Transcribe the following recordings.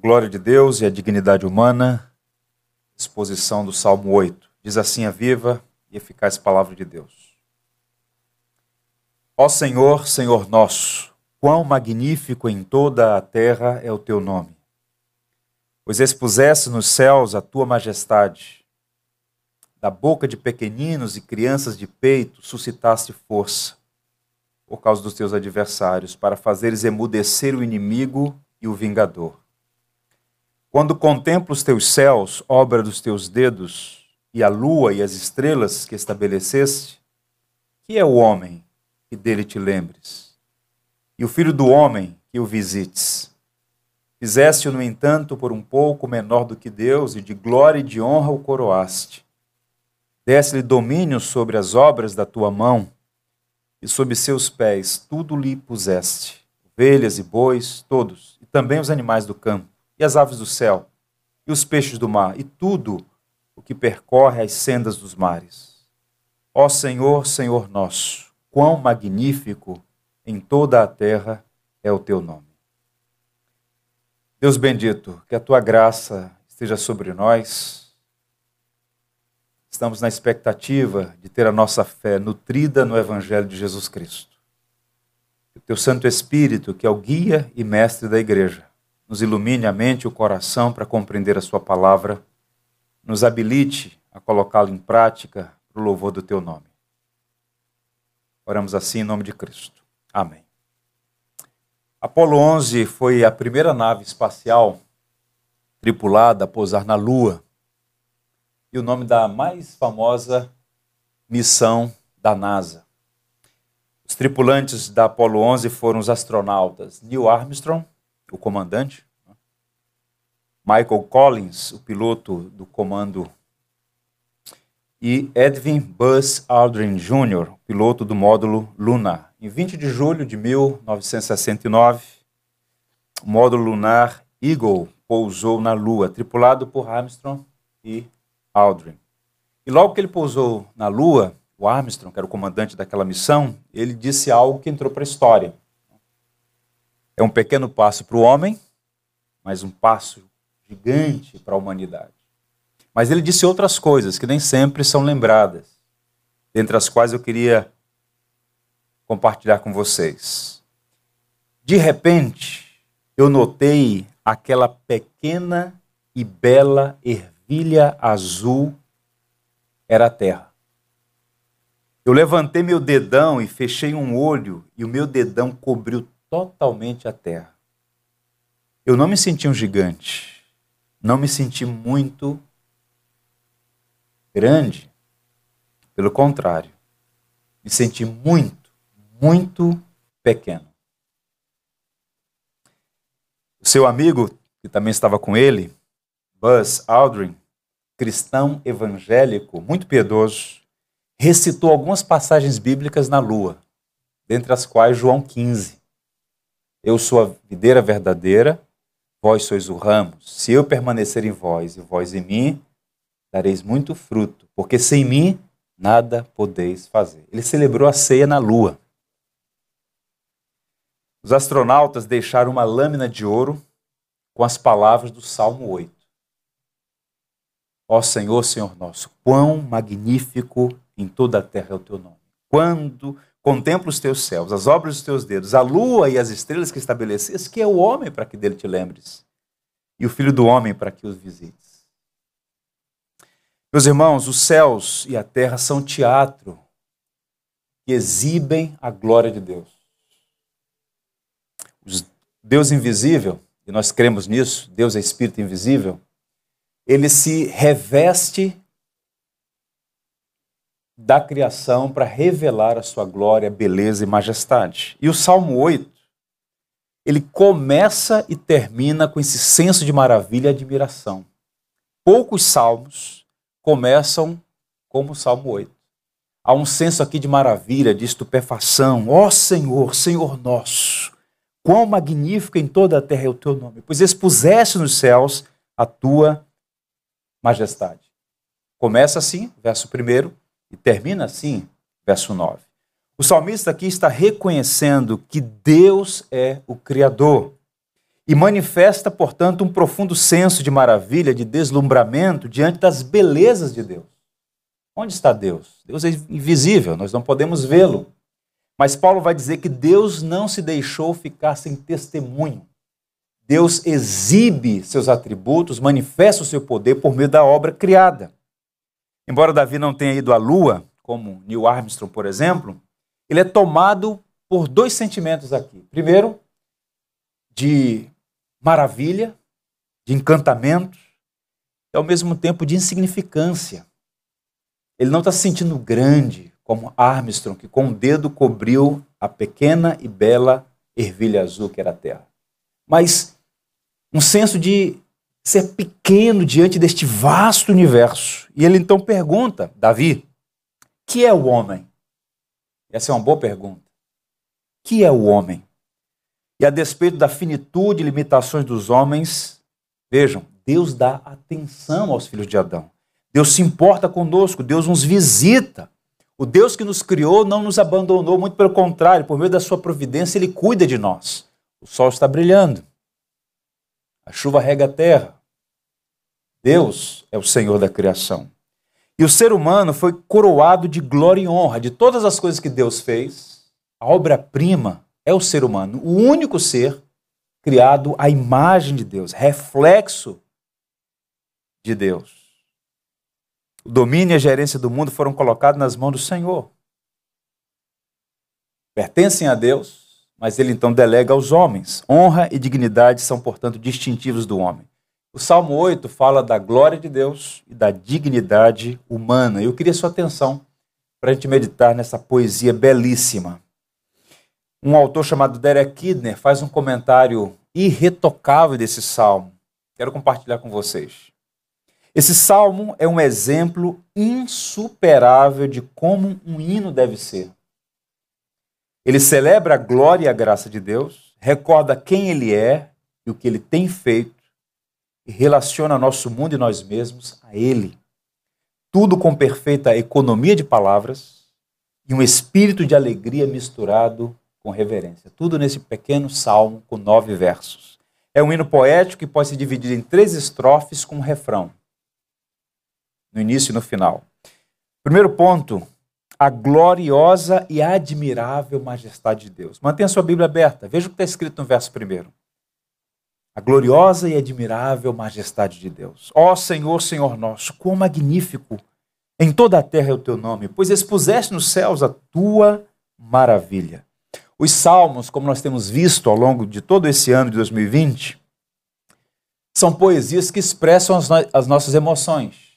glória de Deus e a dignidade humana. Exposição do Salmo 8. Diz assim a viva e eficaz palavra de Deus. Ó Senhor, Senhor nosso, quão magnífico em toda a terra é o teu nome. Pois expuseste nos céus a tua majestade. Da boca de pequeninos e crianças de peito suscitaste força, por causa dos teus adversários, para fazeres emudecer o inimigo e o vingador. Quando contemplo os teus céus, obra dos teus dedos, e a lua e as estrelas que estabeleceste, que é o homem que dele te lembres? E o filho do homem que o visites? Fizeste-o, no entanto, por um pouco menor do que Deus, e de glória e de honra o coroaste. Desse-lhe domínio sobre as obras da tua mão, e sob seus pés tudo lhe puseste, ovelhas e bois, todos, e também os animais do campo e as aves do céu, e os peixes do mar, e tudo o que percorre as sendas dos mares. Ó Senhor, Senhor nosso, quão magnífico em toda a terra é o teu nome. Deus bendito, que a tua graça esteja sobre nós. Estamos na expectativa de ter a nossa fé nutrida no Evangelho de Jesus Cristo. O teu Santo Espírito, que é o guia e mestre da igreja, nos ilumine a mente e o coração para compreender a Sua palavra, nos habilite a colocá-la em prática para o louvor do Teu nome. Oramos assim em nome de Cristo. Amém. Apolo 11 foi a primeira nave espacial tripulada a pousar na Lua e o nome da mais famosa missão da NASA. Os tripulantes da Apolo 11 foram os astronautas Neil Armstrong, o comandante, né? Michael Collins, o piloto do comando, e Edwin Buzz Aldrin Jr., piloto do módulo Lunar. Em 20 de julho de 1969, o módulo lunar Eagle pousou na Lua, tripulado por Armstrong e Aldrin. E logo que ele pousou na Lua, o Armstrong, que era o comandante daquela missão, ele disse algo que entrou para a história. É um pequeno passo para o homem, mas um passo gigante para a humanidade. Mas ele disse outras coisas que nem sempre são lembradas, dentre as quais eu queria compartilhar com vocês. De repente, eu notei aquela pequena e bela ervilha azul era a terra. Eu levantei meu dedão e fechei um olho, e o meu dedão cobriu totalmente a terra. Eu não me senti um gigante, não me senti muito grande. Pelo contrário, me senti muito, muito pequeno. O seu amigo, que também estava com ele, Buzz Aldrin, cristão evangélico, muito piedoso, recitou algumas passagens bíblicas na lua, dentre as quais João 15. Eu sou a videira verdadeira, vós sois o ramo. Se eu permanecer em vós e vós em mim, dareis muito fruto, porque sem mim nada podeis fazer. Ele celebrou a ceia na lua. Os astronautas deixaram uma lâmina de ouro com as palavras do Salmo 8. Ó Senhor, Senhor nosso, quão magnífico em toda a terra é o teu nome. Quando Contempla os teus céus, as obras dos teus dedos, a lua e as estrelas que estabeleceste, que é o homem para que dele te lembres, e o filho do homem para que os visites. Meus irmãos, os céus e a terra são teatro que exibem a glória de Deus. Deus invisível, e nós cremos nisso, Deus é espírito invisível, ele se reveste da criação para revelar a sua glória, beleza e majestade. E o Salmo 8, ele começa e termina com esse senso de maravilha e admiração. Poucos salmos começam como o Salmo 8. Há um senso aqui de maravilha, de estupefação. Ó oh, Senhor, Senhor nosso, quão magnífico em toda a terra é o teu nome, pois expuseste nos céus a tua majestade. Começa assim, verso 1, e termina assim, verso 9. O salmista aqui está reconhecendo que Deus é o Criador e manifesta, portanto, um profundo senso de maravilha, de deslumbramento diante das belezas de Deus. Onde está Deus? Deus é invisível, nós não podemos vê-lo. Mas Paulo vai dizer que Deus não se deixou ficar sem testemunho. Deus exibe seus atributos, manifesta o seu poder por meio da obra criada. Embora Davi não tenha ido à lua, como Neil Armstrong, por exemplo, ele é tomado por dois sentimentos aqui. Primeiro, de maravilha, de encantamento, e ao mesmo tempo de insignificância. Ele não está se sentindo grande, como Armstrong, que com o dedo cobriu a pequena e bela ervilha azul que era a Terra. Mas um senso de ser pequeno diante deste vasto universo. E ele então pergunta, Davi, que é o homem? Essa é uma boa pergunta. Que é o homem? E a despeito da finitude e limitações dos homens, vejam, Deus dá atenção aos filhos de Adão. Deus se importa conosco, Deus nos visita. O Deus que nos criou não nos abandonou, muito pelo contrário, por meio da sua providência, ele cuida de nós. O sol está brilhando, a chuva rega a terra. Deus é o Senhor da criação. E o ser humano foi coroado de glória e honra. De todas as coisas que Deus fez, a obra-prima é o ser humano, o único ser criado à imagem de Deus, reflexo de Deus. O domínio e a gerência do mundo foram colocados nas mãos do Senhor. Pertencem a Deus, mas ele então delega aos homens. Honra e dignidade são, portanto, distintivos do homem. O Salmo 8 fala da glória de Deus e da dignidade humana. Eu queria sua atenção para a gente meditar nessa poesia belíssima. Um autor chamado Derek Kidner faz um comentário irretocável desse salmo. Quero compartilhar com vocês. Esse salmo é um exemplo insuperável de como um hino deve ser. Ele celebra a glória e a graça de Deus, recorda quem ele é e o que ele tem feito e relaciona nosso mundo e nós mesmos a ele. Tudo com perfeita economia de palavras e um espírito de alegria misturado com reverência. Tudo nesse pequeno salmo com nove versos. É um hino poético que pode ser dividido em três estrofes com um refrão no início e no final. Primeiro ponto, a gloriosa e admirável majestade de Deus. Mantenha sua Bíblia aberta, veja o que está escrito no verso primeiro. A gloriosa e admirável majestade de Deus. Ó Senhor, Senhor nosso, quão magnífico em toda a terra é o teu nome, pois expuseste nos céus a tua maravilha. Os salmos, como nós temos visto ao longo de todo esse ano de 2020, são poesias que expressam as, no as nossas emoções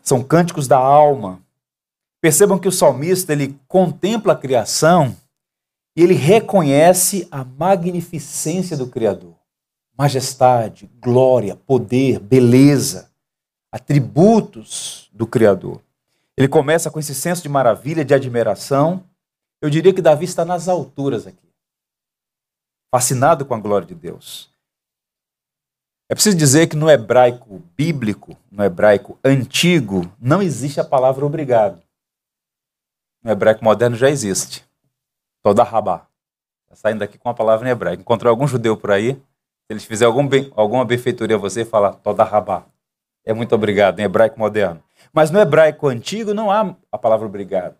são cânticos da alma. Percebam que o salmista ele contempla a criação e ele reconhece a magnificência do Criador. Majestade, glória, poder, beleza, atributos do Criador. Ele começa com esse senso de maravilha, de admiração. Eu diria que Davi está nas alturas aqui, fascinado com a glória de Deus. É preciso dizer que no hebraico bíblico, no hebraico antigo, não existe a palavra obrigado. No hebraico moderno já existe. Toda rabá. Está saindo daqui com a palavra em hebraico. Encontrou algum judeu por aí? Se eles fizerem algum bem, alguma benfeitoria a você, fala toda rabá. É muito obrigado, em hebraico moderno. Mas no hebraico antigo não há a palavra obrigado.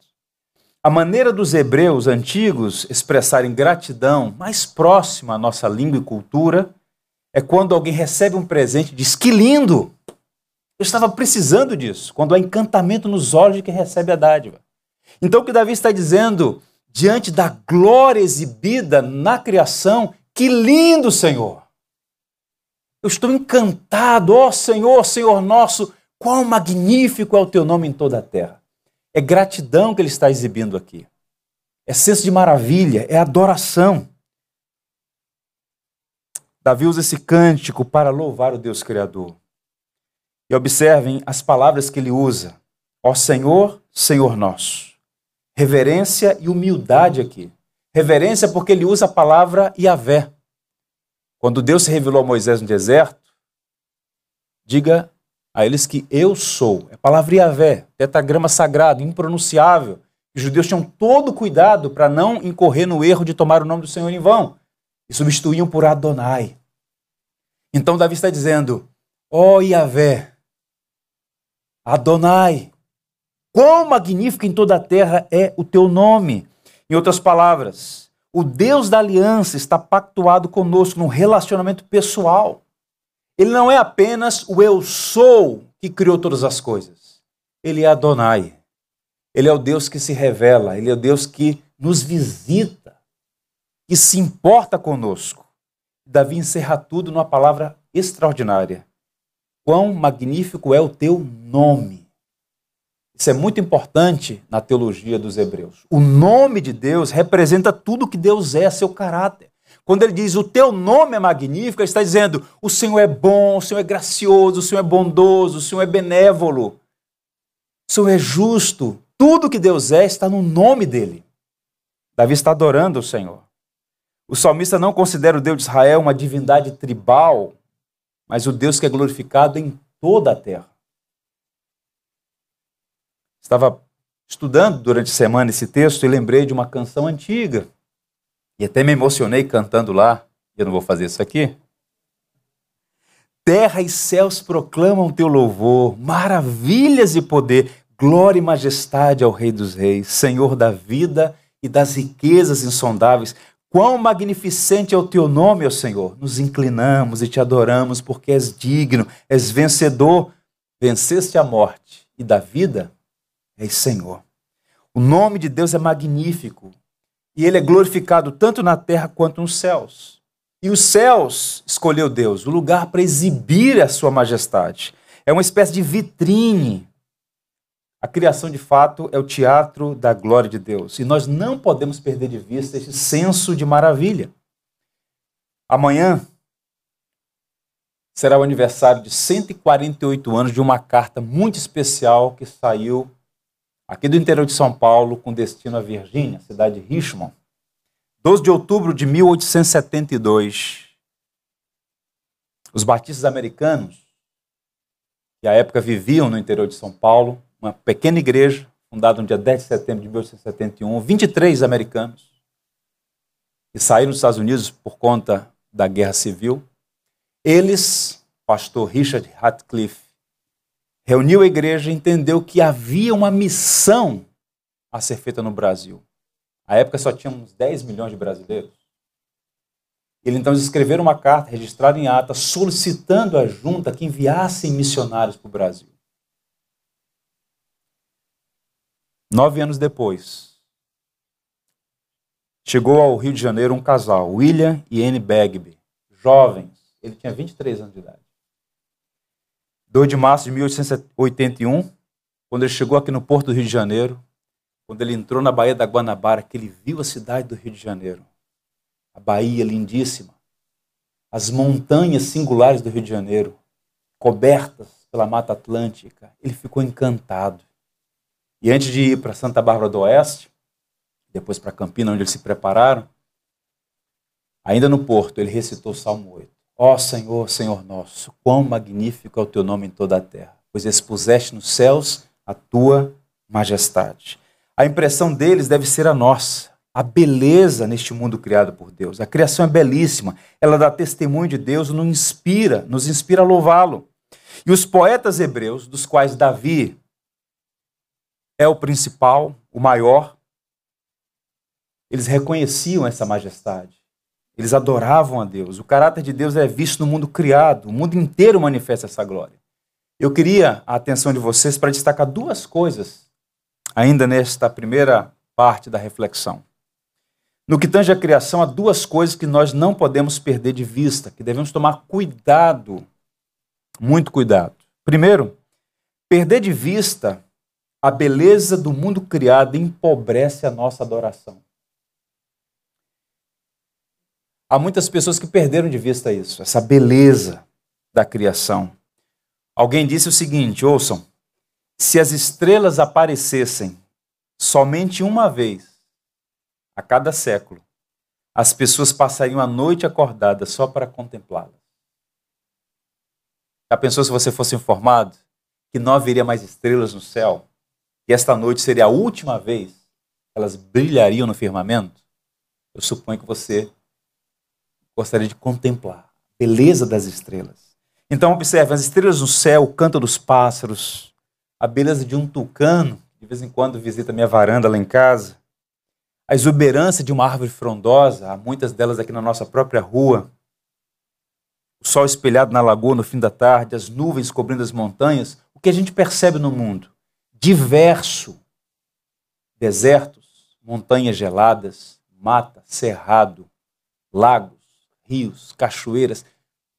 A maneira dos hebreus antigos expressarem gratidão mais próxima à nossa língua e cultura é quando alguém recebe um presente e diz: Que lindo! Eu estava precisando disso. Quando há encantamento nos olhos de quem recebe a dádiva. Então, o que Davi está dizendo, diante da glória exibida na criação, que lindo, Senhor! Eu estou encantado, ó Senhor, Senhor nosso, quão magnífico é o teu nome em toda a terra. É gratidão que ele está exibindo aqui. É senso de maravilha, é adoração. Davi usa esse cântico para louvar o Deus Criador. E observem as palavras que ele usa. Ó Senhor, Senhor nosso. Reverência e humildade aqui. Reverência porque ele usa a palavra Yahvé. Quando Deus se revelou a Moisés no deserto, diga a eles que eu sou. É a palavra Yahvé, tetragrama sagrado, impronunciável. Os judeus tinham todo cuidado para não incorrer no erro de tomar o nome do Senhor em vão. e substituíam por Adonai. Então Davi está dizendo: Ó oh, Yahvé, Adonai, quão magnífico em toda a terra é o teu nome. Em outras palavras, o Deus da aliança está pactuado conosco num relacionamento pessoal. Ele não é apenas o eu sou que criou todas as coisas. Ele é Adonai. Ele é o Deus que se revela, ele é o Deus que nos visita, que se importa conosco. Davi encerra tudo numa palavra extraordinária. Quão magnífico é o teu nome. Isso é muito importante na teologia dos hebreus. O nome de Deus representa tudo que Deus é, seu caráter. Quando ele diz o teu nome é magnífico, ele está dizendo o Senhor é bom, o Senhor é gracioso, o Senhor é bondoso, o Senhor é benévolo, o Senhor é justo. Tudo que Deus é está no nome dele. Davi está adorando o Senhor. O salmista não considera o Deus de Israel uma divindade tribal, mas o Deus que é glorificado em toda a terra. Estava estudando durante a semana esse texto e lembrei de uma canção antiga. E até me emocionei cantando lá. Eu não vou fazer isso aqui. Terra e céus proclamam teu louvor, maravilhas e poder, glória e majestade ao Rei dos Reis, Senhor da vida e das riquezas insondáveis. Quão magnificente é o teu nome, ó Senhor. Nos inclinamos e te adoramos porque és digno, és vencedor. Venceste a morte e da vida és Senhor. O nome de Deus é magnífico e ele é glorificado tanto na terra quanto nos céus. E os céus escolheu Deus, o lugar para exibir a sua majestade. É uma espécie de vitrine a criação, de fato, é o teatro da glória de Deus. E nós não podemos perder de vista esse senso de maravilha. Amanhã será o aniversário de 148 anos de uma carta muito especial que saiu aqui do interior de São Paulo com destino à Virgínia, cidade de Richmond. 12 de outubro de 1872. Os batistas americanos, que à época viviam no interior de São Paulo, uma pequena igreja, fundada no dia 10 de setembro de 1871, 23 americanos, que saíram dos Estados Unidos por conta da guerra civil. Eles, pastor Richard Ratcliffe, reuniu a igreja e entendeu que havia uma missão a ser feita no Brasil. À época só tinha uns 10 milhões de brasileiros. Ele então escreveram uma carta registrada em ata solicitando à junta que enviassem missionários para o Brasil. Nove anos depois, chegou ao Rio de Janeiro um casal, William e Anne Bagby, jovens. Ele tinha 23 anos de idade. 2 de março de 1881, quando ele chegou aqui no Porto do Rio de Janeiro, quando ele entrou na Baía da Guanabara, que ele viu a cidade do Rio de Janeiro. A Bahia lindíssima. As montanhas singulares do Rio de Janeiro, cobertas pela Mata Atlântica. Ele ficou encantado. E antes de ir para Santa Bárbara do Oeste, depois para Campina, onde eles se prepararam, ainda no porto, ele recitou o Salmo 8. Ó oh, Senhor, Senhor nosso, quão magnífico é o teu nome em toda a terra, pois expuseste nos céus a tua majestade. A impressão deles deve ser a nossa, a beleza neste mundo criado por Deus. A criação é belíssima, ela dá testemunho de Deus, nos inspira, nos inspira a louvá-lo. E os poetas hebreus, dos quais Davi é o principal, o maior. Eles reconheciam essa majestade. Eles adoravam a Deus. O caráter de Deus é visto no mundo criado. O mundo inteiro manifesta essa glória. Eu queria a atenção de vocês para destacar duas coisas, ainda nesta primeira parte da reflexão. No que tange à criação, há duas coisas que nós não podemos perder de vista, que devemos tomar cuidado, muito cuidado. Primeiro, perder de vista a beleza do mundo criado empobrece a nossa adoração. Há muitas pessoas que perderam de vista isso, essa beleza da criação. Alguém disse o seguinte: ouçam, se as estrelas aparecessem somente uma vez a cada século, as pessoas passariam a noite acordadas só para contemplá-las. Já pensou se você fosse informado que não haveria mais estrelas no céu? que esta noite seria a última vez que elas brilhariam no firmamento, eu suponho que você gostaria de contemplar a beleza das estrelas. Então, observe: as estrelas no céu, o canto dos pássaros, a beleza de um tucano, de vez em quando visita minha varanda lá em casa, a exuberância de uma árvore frondosa, há muitas delas aqui na nossa própria rua, o sol espelhado na lagoa no fim da tarde, as nuvens cobrindo as montanhas, o que a gente percebe no mundo? Diverso. Desertos, montanhas geladas, mata, cerrado, lagos, rios, cachoeiras,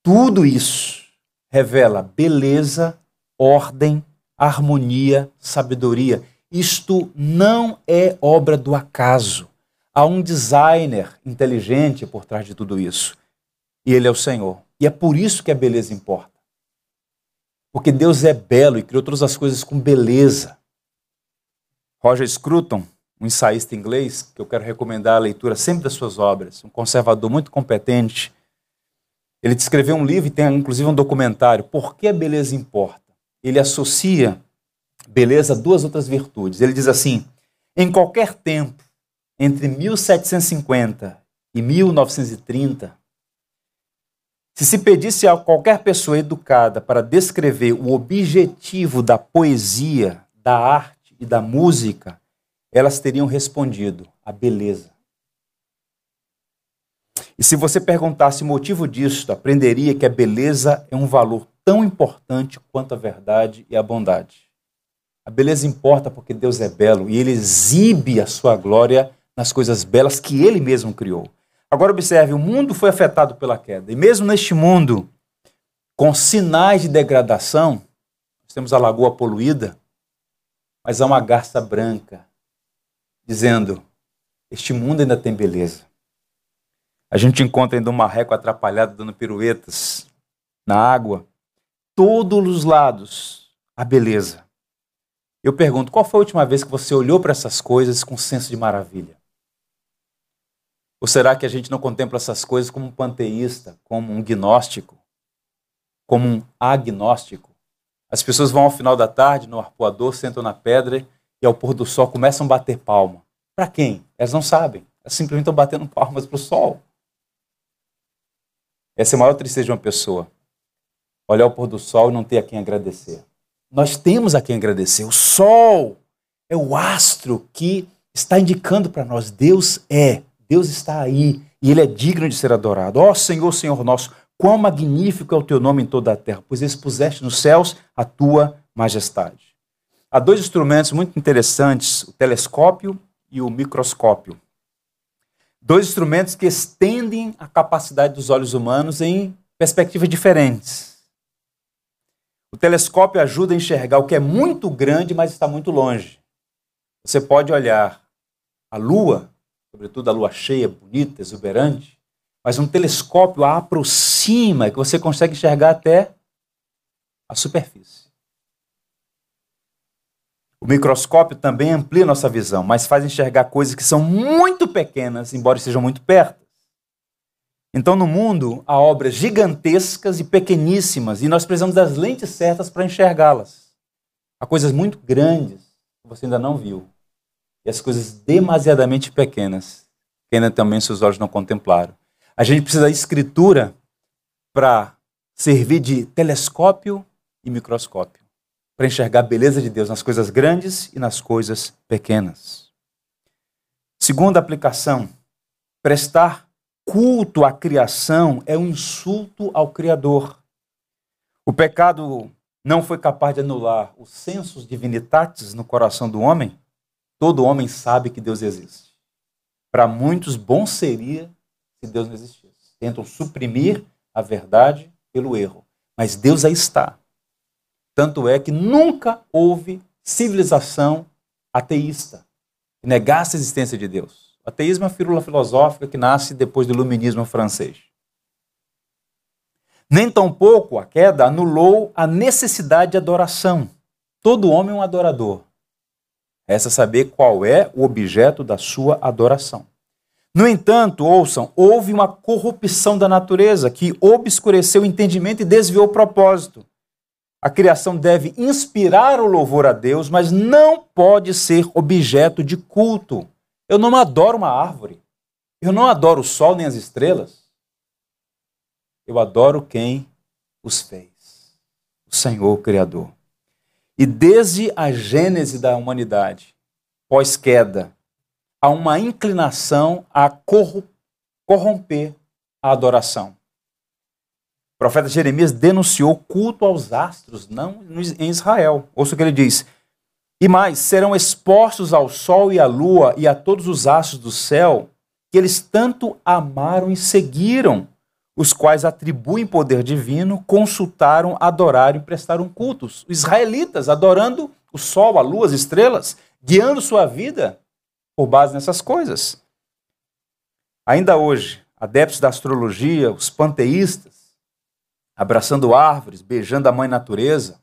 tudo isso revela beleza, ordem, harmonia, sabedoria. Isto não é obra do acaso. Há um designer inteligente por trás de tudo isso. E ele é o Senhor. E é por isso que a beleza importa. Porque Deus é belo e criou todas as coisas com beleza. Roger Scruton, um ensaísta inglês, que eu quero recomendar a leitura sempre das suas obras, um conservador muito competente, ele escreveu um livro e tem inclusive um documentário, Por que a beleza importa? Ele associa beleza a duas outras virtudes. Ele diz assim: em qualquer tempo, entre 1750 e 1930, se se pedisse a qualquer pessoa educada para descrever o objetivo da poesia, da arte e da música, elas teriam respondido: a beleza. E se você perguntasse o motivo disso, aprenderia que a beleza é um valor tão importante quanto a verdade e a bondade. A beleza importa porque Deus é belo e ele exibe a sua glória nas coisas belas que ele mesmo criou. Agora observe, o mundo foi afetado pela queda. E mesmo neste mundo, com sinais de degradação, nós temos a lagoa poluída, mas há uma garça branca dizendo: este mundo ainda tem beleza. A gente encontra ainda um marreco atrapalhado dando piruetas na água. Todos os lados a beleza. Eu pergunto, qual foi a última vez que você olhou para essas coisas com senso de maravilha? Ou será que a gente não contempla essas coisas como um panteísta, como um gnóstico, como um agnóstico? As pessoas vão ao final da tarde no arpoador, sentam na pedra e ao pôr do sol começam a bater palma. Para quem? Elas não sabem. Elas simplesmente estão batendo palmas para o sol. Essa é a maior tristeza de uma pessoa. Olhar o pôr do sol e não ter a quem agradecer. Nós temos a quem agradecer. O sol é o astro que está indicando para nós: Deus é, Deus está aí e Ele é digno de ser adorado. Ó oh, Senhor, Senhor nosso, quão magnífico é o teu nome em toda a terra, pois expuseste nos céus a tua majestade. Há dois instrumentos muito interessantes, o telescópio e o microscópio. Dois instrumentos que estendem a capacidade dos olhos humanos em perspectivas diferentes. O telescópio ajuda a enxergar o que é muito grande, mas está muito longe. Você pode olhar a Lua, sobretudo a Lua cheia, bonita, exuberante, mas um telescópio a aproxima, que você consegue enxergar até a superfície. O microscópio também amplia nossa visão, mas faz enxergar coisas que são muito pequenas, embora estejam muito perto. Então, no mundo, há obras gigantescas e pequeníssimas, e nós precisamos das lentes certas para enxergá-las. Há coisas muito grandes que você ainda não viu, e as coisas demasiadamente pequenas que ainda também seus olhos não contemplaram. A gente precisa da escritura para servir de telescópio e microscópio para enxergar a beleza de Deus nas coisas grandes e nas coisas pequenas. Segunda aplicação, prestar culto à criação é um insulto ao Criador. O pecado não foi capaz de anular os sensos divinitatis no coração do homem. Todo homem sabe que Deus existe. Para muitos, bom seria se Deus não existisse. Tentam suprimir a verdade pelo erro. Mas Deus aí está. Tanto é que nunca houve civilização ateísta que negasse a existência de Deus. O ateísmo é uma fírula filosófica que nasce depois do iluminismo francês. Nem tampouco a queda anulou a necessidade de adoração. Todo homem é um adorador. Resta saber qual é o objeto da sua adoração. No entanto, ouçam, houve uma corrupção da natureza que obscureceu o entendimento e desviou o propósito. A criação deve inspirar o louvor a Deus, mas não pode ser objeto de culto. Eu não adoro uma árvore. Eu não adoro o sol nem as estrelas. Eu adoro quem os fez. O Senhor Criador. E desde a gênese da humanidade, pós-queda, há uma inclinação a corromper a adoração. O profeta Jeremias denunciou culto aos astros, não em Israel. Ouça o que ele diz. E mais, serão expostos ao sol e à lua e a todos os astros do céu, que eles tanto amaram e seguiram, os quais atribuem poder divino, consultaram, adoraram e prestaram cultos. Os israelitas adorando o sol, a lua, as estrelas, guiando sua vida por base nessas coisas. Ainda hoje, adeptos da astrologia, os panteístas, abraçando árvores, beijando a mãe natureza.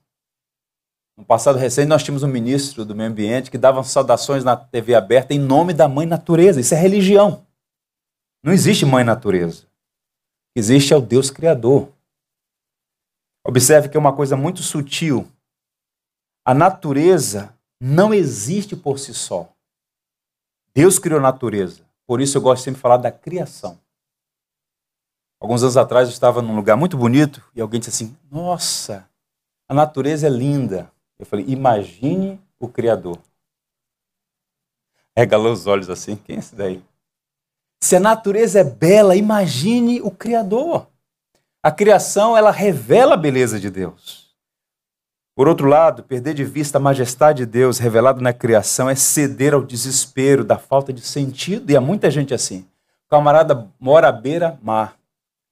No passado recente, nós tínhamos um ministro do meio ambiente que dava saudações na TV aberta em nome da mãe natureza. Isso é religião. Não existe mãe natureza existe é o Deus Criador. Observe que é uma coisa muito sutil. A natureza não existe por si só. Deus criou a natureza. Por isso eu gosto sempre de falar da criação. Alguns anos atrás eu estava num lugar muito bonito e alguém disse assim: Nossa, a natureza é linda. Eu falei: Imagine o Criador. Regalou os olhos assim: Quem é esse daí? Se a natureza é bela, imagine o Criador. A criação, ela revela a beleza de Deus. Por outro lado, perder de vista a majestade de Deus revelado na criação é ceder ao desespero da falta de sentido, e há muita gente assim. O camarada mora à beira-mar,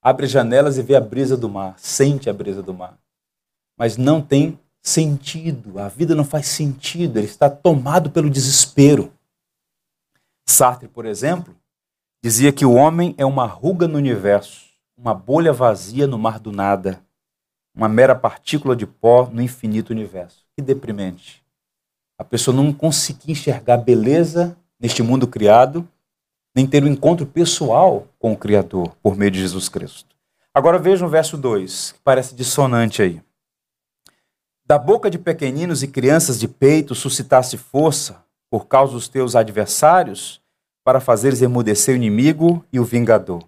abre janelas e vê a brisa do mar, sente a brisa do mar. Mas não tem sentido, a vida não faz sentido, ele está tomado pelo desespero. Sartre, por exemplo, dizia que o homem é uma ruga no universo, uma bolha vazia no mar do nada, uma mera partícula de pó no infinito universo. Que deprimente. A pessoa não conseguir enxergar beleza neste mundo criado, nem ter um encontro pessoal com o Criador por meio de Jesus Cristo. Agora veja o verso 2, que parece dissonante aí. Da boca de pequeninos e crianças de peito suscitasse força por causa dos teus adversários, para fazeres emudecer o inimigo e o vingador.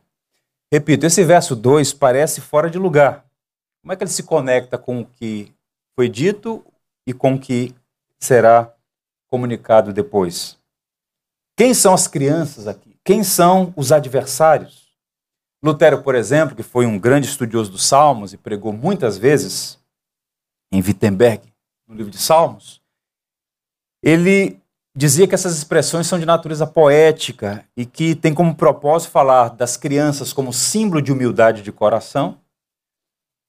Repito, esse verso 2 parece fora de lugar. Como é que ele se conecta com o que foi dito e com o que será comunicado depois? Quem são as crianças aqui? Quem são os adversários? Lutero, por exemplo, que foi um grande estudioso dos Salmos e pregou muitas vezes em Wittenberg, no livro de Salmos, ele dizia que essas expressões são de natureza poética e que tem como propósito falar das crianças como símbolo de humildade de coração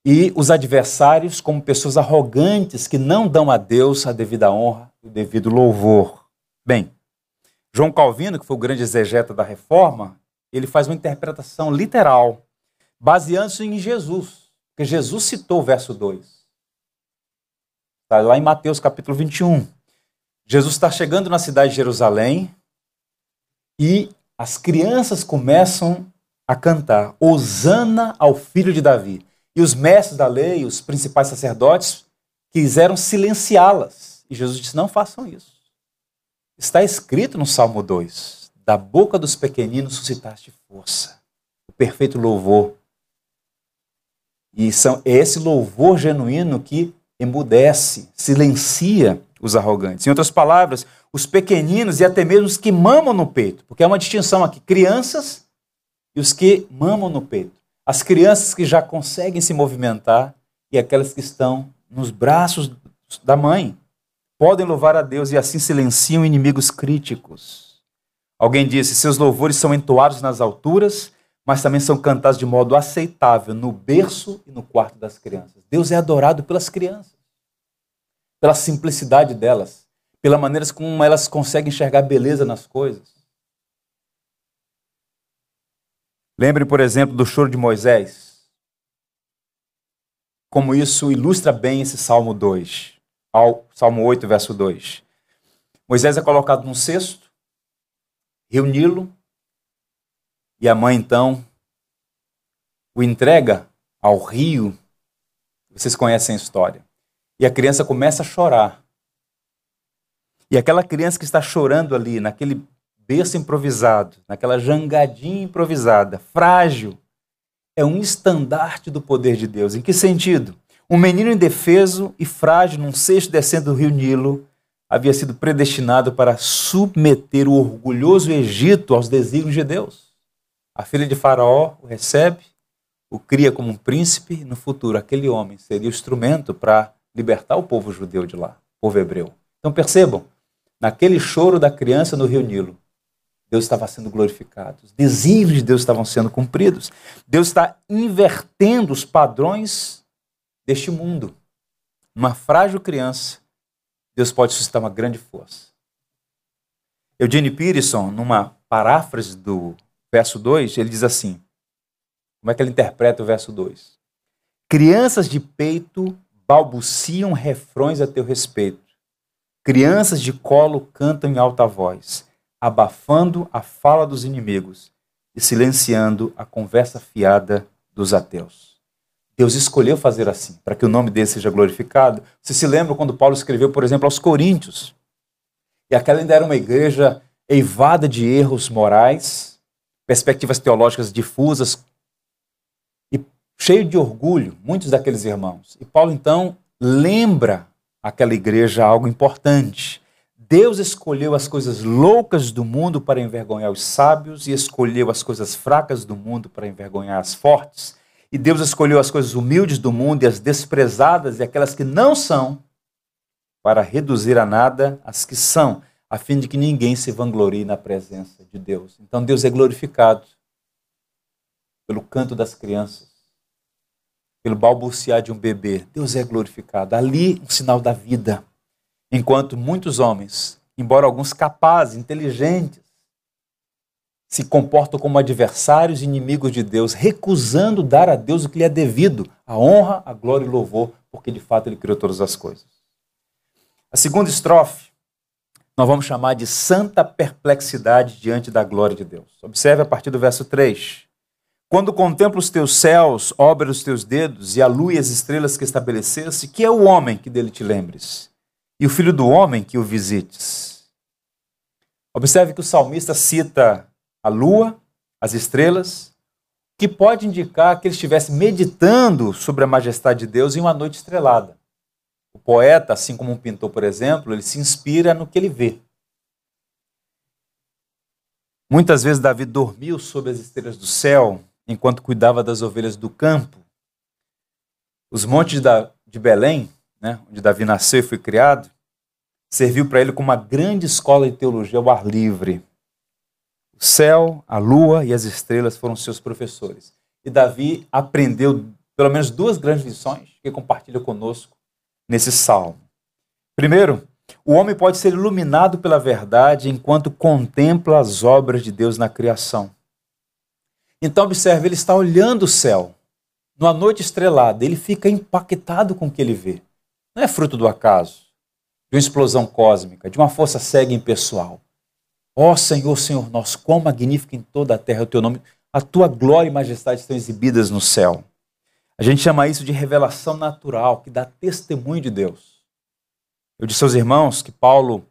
e os adversários como pessoas arrogantes que não dão a Deus a devida honra e o devido louvor. Bem, João Calvino, que foi o grande exegeta da reforma, ele faz uma interpretação literal, baseando-se em Jesus, porque Jesus citou o verso 2. Está lá em Mateus capítulo 21. Jesus está chegando na cidade de Jerusalém e as crianças começam a cantar Hosana ao filho de Davi. E os mestres da lei, os principais sacerdotes, quiseram silenciá-las. E Jesus disse: Não façam isso. Está escrito no Salmo 2: Da boca dos pequeninos suscitaste força, o perfeito louvor. E são, é esse louvor genuíno que emudece, silencia os arrogantes. Em outras palavras, os pequeninos e até mesmo os que mamam no peito, porque é uma distinção aqui: crianças e os que mamam no peito. As crianças que já conseguem se movimentar e aquelas que estão nos braços da mãe podem louvar a Deus e assim silenciam inimigos críticos. Alguém disse: seus louvores são entoados nas alturas, mas também são cantados de modo aceitável no berço e no quarto das crianças. Deus é adorado pelas crianças pela simplicidade delas, pela maneira como elas conseguem enxergar beleza nas coisas. Lembre, por exemplo, do choro de Moisés. Como isso ilustra bem esse Salmo 2, Salmo 8, verso 2. Moisés é colocado num cesto, rio Nilo, e a mãe então o entrega ao rio. Vocês conhecem a história. E a criança começa a chorar. E aquela criança que está chorando ali, naquele berço improvisado, naquela jangadinha improvisada, frágil, é um estandarte do poder de Deus. Em que sentido? Um menino indefeso e frágil num cesto descendo do rio Nilo havia sido predestinado para submeter o orgulhoso Egito aos desígnios de Deus. A filha de Faraó o recebe, o cria como um príncipe, e no futuro aquele homem seria o instrumento para libertar o povo judeu de lá, o povo hebreu. Então percebam, naquele choro da criança no rio Nilo, Deus estava sendo glorificado, os desígnios de Deus estavam sendo cumpridos. Deus está invertendo os padrões deste mundo. Uma frágil criança, Deus pode suscitar uma grande força. Eugene Peterson, numa paráfrase do verso 2, ele diz assim: como é que ele interpreta o verso 2? Crianças de peito balbuciam refrões a teu respeito. Crianças de colo cantam em alta voz abafando a fala dos inimigos e silenciando a conversa fiada dos ateus. Deus escolheu fazer assim, para que o nome dele seja glorificado. Você se lembra quando Paulo escreveu, por exemplo, aos Coríntios? E aquela ainda era uma igreja eivada de erros morais, perspectivas teológicas difusas e cheio de orgulho, muitos daqueles irmãos. E Paulo então lembra aquela igreja algo importante. Deus escolheu as coisas loucas do mundo para envergonhar os sábios e escolheu as coisas fracas do mundo para envergonhar as fortes. E Deus escolheu as coisas humildes do mundo e as desprezadas e aquelas que não são para reduzir a nada as que são, a fim de que ninguém se vanglorie na presença de Deus. Então Deus é glorificado pelo canto das crianças, pelo balbuciar de um bebê. Deus é glorificado. Ali, um sinal da vida. Enquanto muitos homens, embora alguns capazes, inteligentes, se comportam como adversários e inimigos de Deus, recusando dar a Deus o que lhe é devido, a honra, a glória e louvor, porque de fato ele criou todas as coisas. A segunda estrofe, nós vamos chamar de santa perplexidade diante da glória de Deus. Observe a partir do verso 3. Quando contemplo os teus céus, obra dos teus dedos, e a lua e as estrelas que estabeleceste, que é o homem que dele te lembres? e o filho do homem que o visites. Observe que o salmista cita a lua, as estrelas, que pode indicar que ele estivesse meditando sobre a majestade de Deus em uma noite estrelada. O poeta, assim como um pintor, por exemplo, ele se inspira no que ele vê. Muitas vezes Davi dormiu sob as estrelas do céu enquanto cuidava das ovelhas do campo. Os montes de Belém né, onde Davi nasceu e foi criado, serviu para ele como uma grande escola de teologia ao ar livre. O céu, a lua e as estrelas foram seus professores. E Davi aprendeu pelo menos duas grandes lições que compartilha conosco nesse salmo. Primeiro, o homem pode ser iluminado pela verdade enquanto contempla as obras de Deus na criação. Então, observe, ele está olhando o céu, numa noite estrelada, ele fica impactado com o que ele vê não é fruto do acaso, de uma explosão cósmica, de uma força cega impessoal. Ó oh, Senhor, Senhor nosso, quão magnífico em toda a terra é o teu nome, a tua glória e majestade estão exibidas no céu. A gente chama isso de revelação natural, que dá testemunho de Deus. Eu disse aos irmãos que Paulo,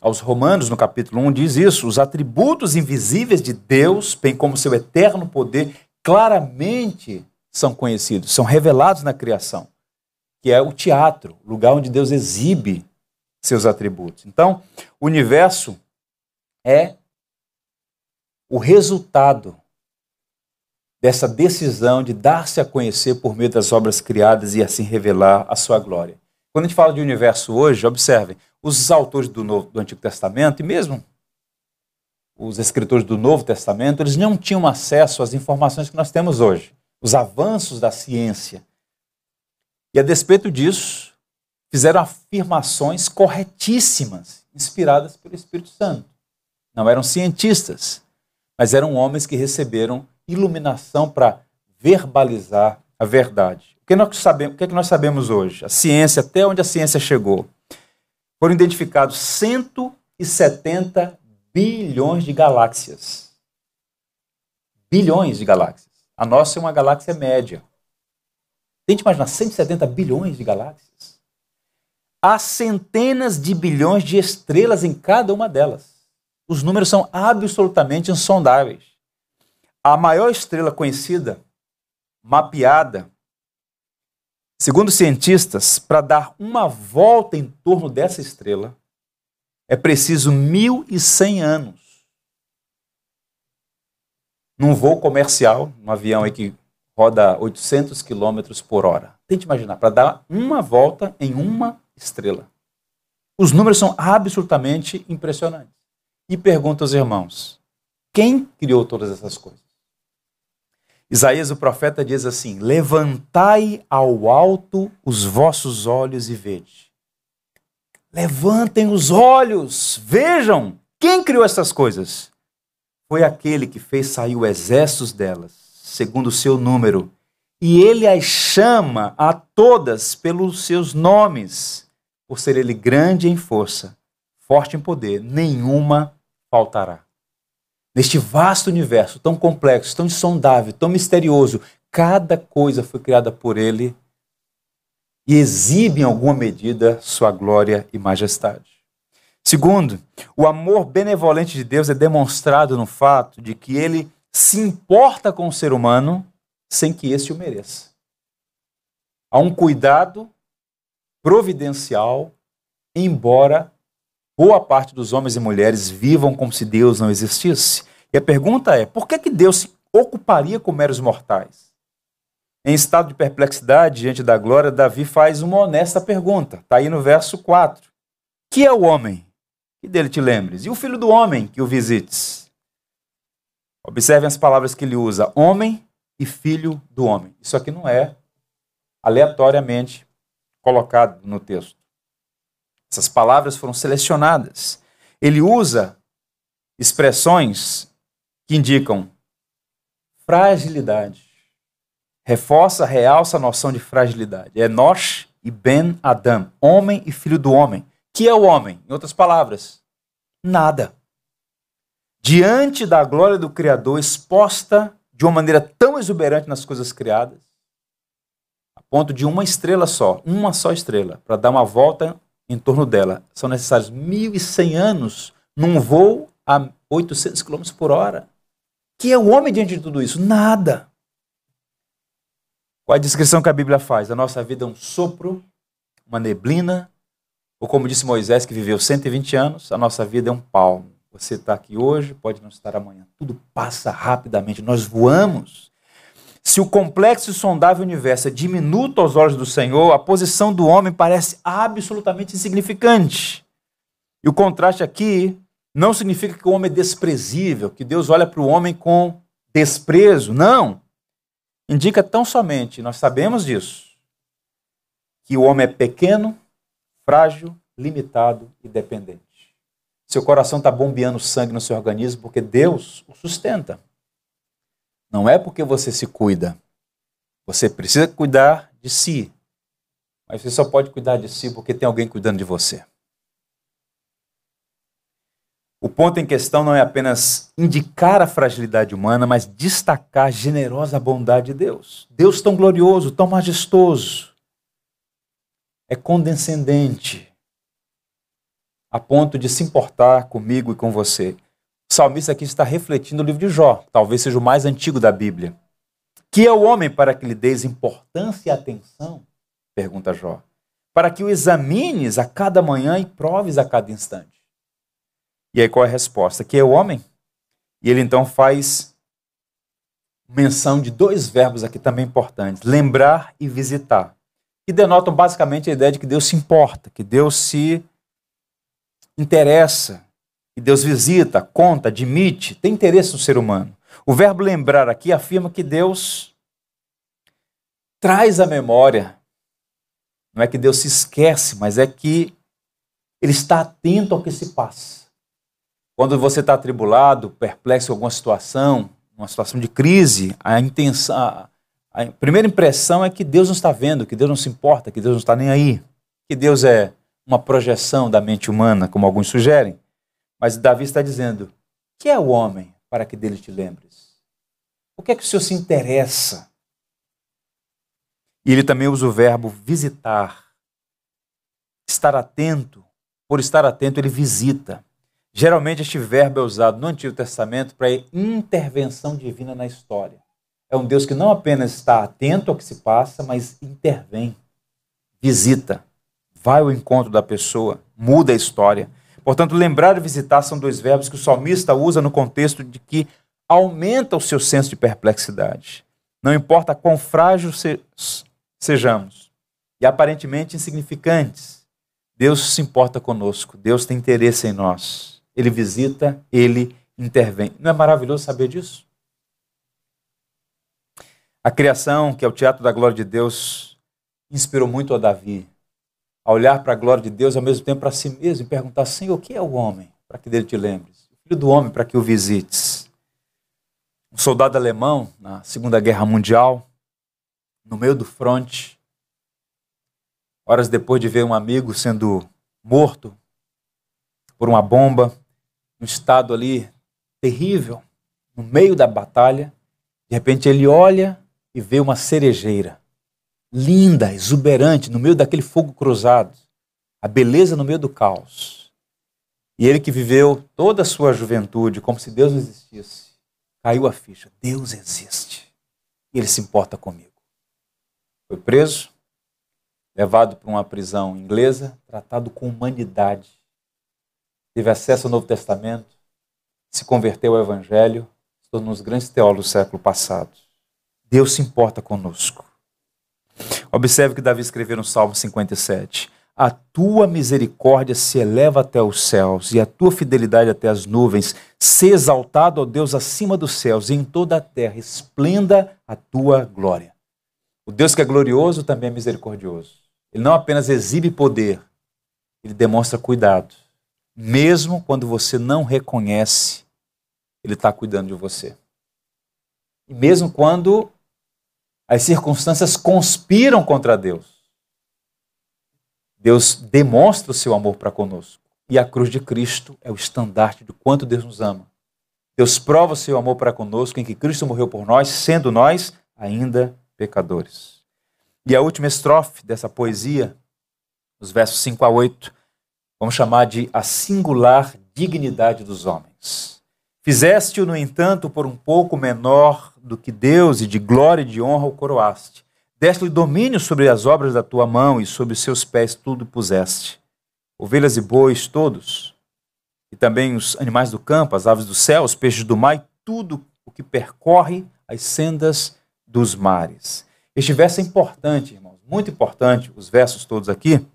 aos Romanos, no capítulo 1, diz isso: os atributos invisíveis de Deus, bem como seu eterno poder, claramente são conhecidos, são revelados na criação que é o teatro, lugar onde Deus exibe seus atributos. Então, o universo é o resultado dessa decisão de dar-se a conhecer por meio das obras criadas e assim revelar a sua glória. Quando a gente fala de universo hoje, observem, os autores do, Novo, do Antigo Testamento e mesmo os escritores do Novo Testamento, eles não tinham acesso às informações que nós temos hoje, os avanços da ciência, e a despeito disso, fizeram afirmações corretíssimas, inspiradas pelo Espírito Santo. Não eram cientistas, mas eram homens que receberam iluminação para verbalizar a verdade. O que, nós sabemos, o que, é que nós sabemos hoje? A ciência, até onde a ciência chegou. Foram identificados 170 bilhões de galáxias. Bilhões de galáxias. A nossa é uma galáxia média. Tente imaginar 170 bilhões de galáxias. Há centenas de bilhões de estrelas em cada uma delas. Os números são absolutamente insondáveis. A maior estrela conhecida mapeada. Segundo cientistas, para dar uma volta em torno dessa estrela, é preciso 1.100 anos. Num voo comercial, um avião aí que roda 800 km por hora. Tente imaginar, para dar uma volta em uma estrela. Os números são absolutamente impressionantes. E pergunto aos irmãos: quem criou todas essas coisas? Isaías, o profeta, diz assim: Levantai ao alto os vossos olhos e vede. Levantem os olhos, vejam quem criou essas coisas. Foi aquele que fez sair o exército delas, segundo o seu número, e ele as chama a todas pelos seus nomes por ser ele grande em força, forte em poder, nenhuma faltará. Neste vasto universo tão complexo, tão insondável, tão misterioso, cada coisa foi criada por ele e exibe em alguma medida sua glória e majestade. Segundo, o amor benevolente de Deus é demonstrado no fato de que ele se importa com o ser humano sem que este o mereça. Há um cuidado providencial, embora boa parte dos homens e mulheres vivam como se Deus não existisse. E a pergunta é: por que, que Deus se ocuparia com meros mortais? Em estado de perplexidade diante da glória, Davi faz uma honesta pergunta. Está aí no verso 4. Que é o homem? Que dele te lembres. E o filho do homem que o visites? Observem as palavras que ele usa: homem e filho do homem. Isso aqui não é aleatoriamente colocado no texto. Essas palavras foram selecionadas. Ele usa expressões que indicam fragilidade. Reforça, realça a noção de fragilidade. Enosh e Ben Adam, homem e filho do homem. Que é o homem? Em outras palavras, nada. Diante da glória do Criador exposta de uma maneira tão exuberante nas coisas criadas, ponto de uma estrela só, uma só estrela, para dar uma volta em torno dela. São necessários 1.100 anos num voo a 800 km por hora. Que é o homem diante de tudo isso? Nada. Qual a descrição que a Bíblia faz? A nossa vida é um sopro, uma neblina, ou como disse Moisés, que viveu 120 anos, a nossa vida é um palmo. Você está aqui hoje, pode não estar amanhã. Tudo passa rapidamente, nós voamos. Se o complexo e sondável universo é diminuto aos olhos do Senhor, a posição do homem parece absolutamente insignificante. E o contraste aqui não significa que o homem é desprezível, que Deus olha para o homem com desprezo. Não. Indica tão somente, nós sabemos disso, que o homem é pequeno, frágil, limitado e dependente. Seu coração está bombeando sangue no seu organismo porque Deus o sustenta. Não é porque você se cuida. Você precisa cuidar de si. Mas você só pode cuidar de si porque tem alguém cuidando de você. O ponto em questão não é apenas indicar a fragilidade humana, mas destacar a generosa bondade de Deus. Deus tão glorioso, tão majestoso, é condescendente, a ponto de se importar comigo e com você. Salmista aqui está refletindo o livro de Jó, talvez seja o mais antigo da Bíblia. Que é o homem para que lhe deis importância e atenção? Pergunta Jó. Para que o examines a cada manhã e proves a cada instante. E aí qual é a resposta? Que é o homem? E ele então faz menção de dois verbos aqui também importantes: lembrar e visitar, que denotam basicamente a ideia de que Deus se importa, que Deus se interessa que Deus visita, conta, admite, tem interesse no ser humano. O verbo lembrar aqui afirma que Deus traz a memória. Não é que Deus se esquece, mas é que Ele está atento ao que se passa. Quando você está atribulado, perplexo com alguma situação, uma situação de crise, a intenção, a, a primeira impressão é que Deus não está vendo, que Deus não se importa, que Deus não está nem aí, que Deus é uma projeção da mente humana, como alguns sugerem. Mas Davi está dizendo: que é o homem para que dele te lembres? O que é que o Senhor se interessa? E ele também usa o verbo visitar. Estar atento. Por estar atento, ele visita. Geralmente este verbo é usado no Antigo Testamento para intervenção divina na história. é um Deus que não apenas está atento ao que se passa, mas intervém, visita, vai ao encontro da pessoa, muda a história. Portanto, lembrar e visitar são dois verbos que o salmista usa no contexto de que aumenta o seu senso de perplexidade. Não importa quão frágil se, sejamos e aparentemente insignificantes, Deus se importa conosco, Deus tem interesse em nós. Ele visita, ele intervém. Não é maravilhoso saber disso? A criação, que é o teatro da glória de Deus, inspirou muito a Davi a olhar para a glória de Deus ao mesmo tempo para si mesmo e perguntar: Senhor, o que é o homem? Para que dele te lembres. O filho do homem, para que o visites. Um soldado alemão, na Segunda Guerra Mundial, no meio do fronte, horas depois de ver um amigo sendo morto por uma bomba, um estado ali terrível, no meio da batalha, de repente ele olha e vê uma cerejeira, linda, exuberante, no meio daquele fogo cruzado, a beleza no meio do caos. E ele que viveu toda a sua juventude como se Deus não existisse, caiu a ficha: Deus existe. E ele se importa comigo. Foi preso, levado para uma prisão inglesa, tratado com humanidade. Teve acesso ao Novo Testamento, se converteu ao Evangelho, se tornou um dos grandes teólogos do século passado. Deus se importa conosco. Observe que Davi escreveu no Salmo 57. A tua misericórdia se eleva até os céus e a tua fidelidade até as nuvens. Se exaltado, ó Deus, acima dos céus e em toda a terra, esplenda a tua glória. O Deus que é glorioso também é misericordioso. Ele não apenas exibe poder, ele demonstra cuidado. Mesmo quando você não reconhece, ele está cuidando de você. E mesmo quando as circunstâncias conspiram contra Deus, Deus demonstra o seu amor para conosco. E a cruz de Cristo é o estandarte de quanto Deus nos ama. Deus prova o seu amor para conosco em que Cristo morreu por nós, sendo nós ainda pecadores. E a última estrofe dessa poesia, os versos 5 a 8, vamos chamar de a singular dignidade dos homens. Fizeste-o, no entanto, por um pouco menor do que Deus e de glória e de honra o coroaste. Deste-lhe domínio sobre as obras da tua mão e sobre os seus pés tudo puseste. Ovelhas e bois todos, e também os animais do campo, as aves do céu, os peixes do mar e tudo o que percorre as sendas dos mares. Este verso é importante, irmãos, muito importante, os versos todos aqui,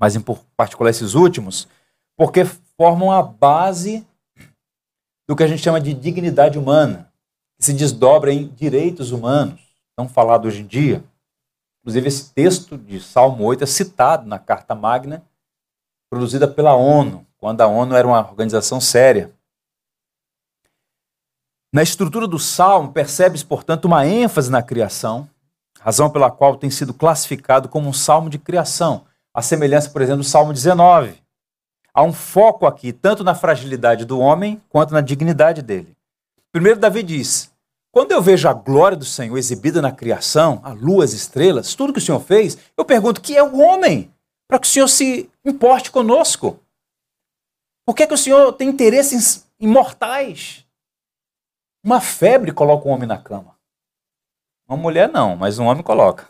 mas em particular esses últimos, porque formam a base do que a gente chama de dignidade humana que se desdobra em direitos humanos, tão falado hoje em dia. Inclusive, esse texto de Salmo 8 é citado na Carta Magna, produzida pela ONU, quando a ONU era uma organização séria. Na estrutura do Salmo, percebe-se, portanto, uma ênfase na criação, razão pela qual tem sido classificado como um salmo de criação, a semelhança, por exemplo, do Salmo 19. Há um foco aqui, tanto na fragilidade do homem quanto na dignidade dele. Primeiro, Davi diz: Quando eu vejo a glória do Senhor exibida na criação, a lua, as estrelas, tudo que o Senhor fez, eu pergunto: que é o homem? Para que o Senhor se importe conosco. Por que, que o Senhor tem interesses imortais? Uma febre coloca um homem na cama. Uma mulher não, mas um homem coloca.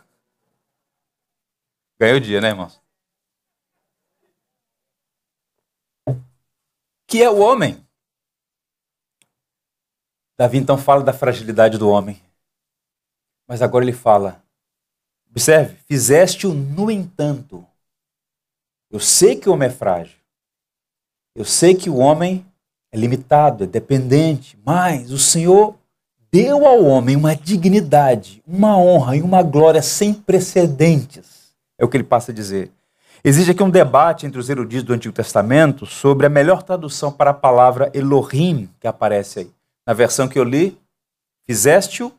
Ganhou o dia, né, irmãos? Que é o homem? Davi então fala da fragilidade do homem. Mas agora ele fala: observe, fizeste-o no entanto. Eu sei que o homem é frágil. Eu sei que o homem é limitado, é dependente, mas o Senhor deu ao homem uma dignidade, uma honra e uma glória sem precedentes. É o que ele passa a dizer. Existe aqui um debate entre os eruditos do Antigo Testamento sobre a melhor tradução para a palavra Elohim que aparece aí. Na versão que eu li, fizeste-o,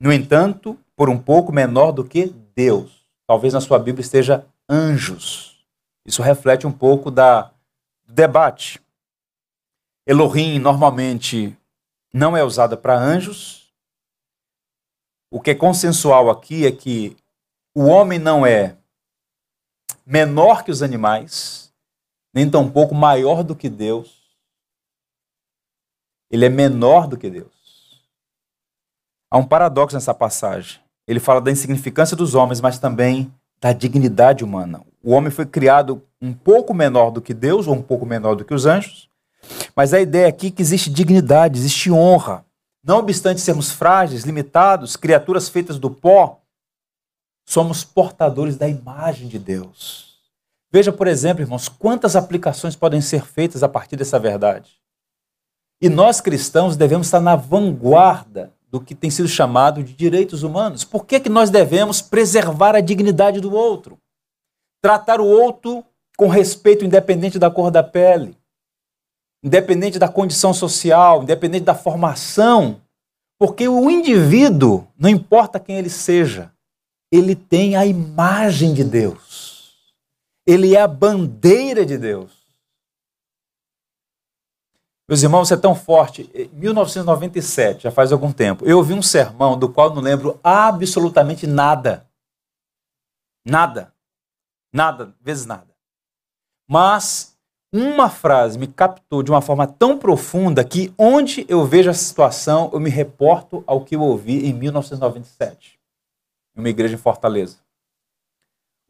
no entanto, por um pouco menor do que Deus. Talvez na sua Bíblia esteja anjos. Isso reflete um pouco da, do debate. Elohim normalmente não é usada para anjos. O que é consensual aqui é que o homem não é menor que os animais, nem tampouco maior do que Deus ele é menor do que Deus. Há um paradoxo nessa passagem. Ele fala da insignificância dos homens, mas também da dignidade humana. O homem foi criado um pouco menor do que Deus, ou um pouco menor do que os anjos, mas a ideia aqui é que existe dignidade, existe honra. Não obstante sermos frágeis, limitados, criaturas feitas do pó, somos portadores da imagem de Deus. Veja, por exemplo, irmãos, quantas aplicações podem ser feitas a partir dessa verdade. E nós cristãos devemos estar na vanguarda do que tem sido chamado de direitos humanos. Por que, que nós devemos preservar a dignidade do outro? Tratar o outro com respeito, independente da cor da pele, independente da condição social, independente da formação. Porque o indivíduo, não importa quem ele seja, ele tem a imagem de Deus. Ele é a bandeira de Deus. Meus irmãos, é tão forte. Em 1997, já faz algum tempo, eu ouvi um sermão do qual não lembro absolutamente nada. Nada. Nada, vezes nada. Mas uma frase me captou de uma forma tão profunda que onde eu vejo a situação, eu me reporto ao que eu ouvi em 1997, uma igreja em Fortaleza.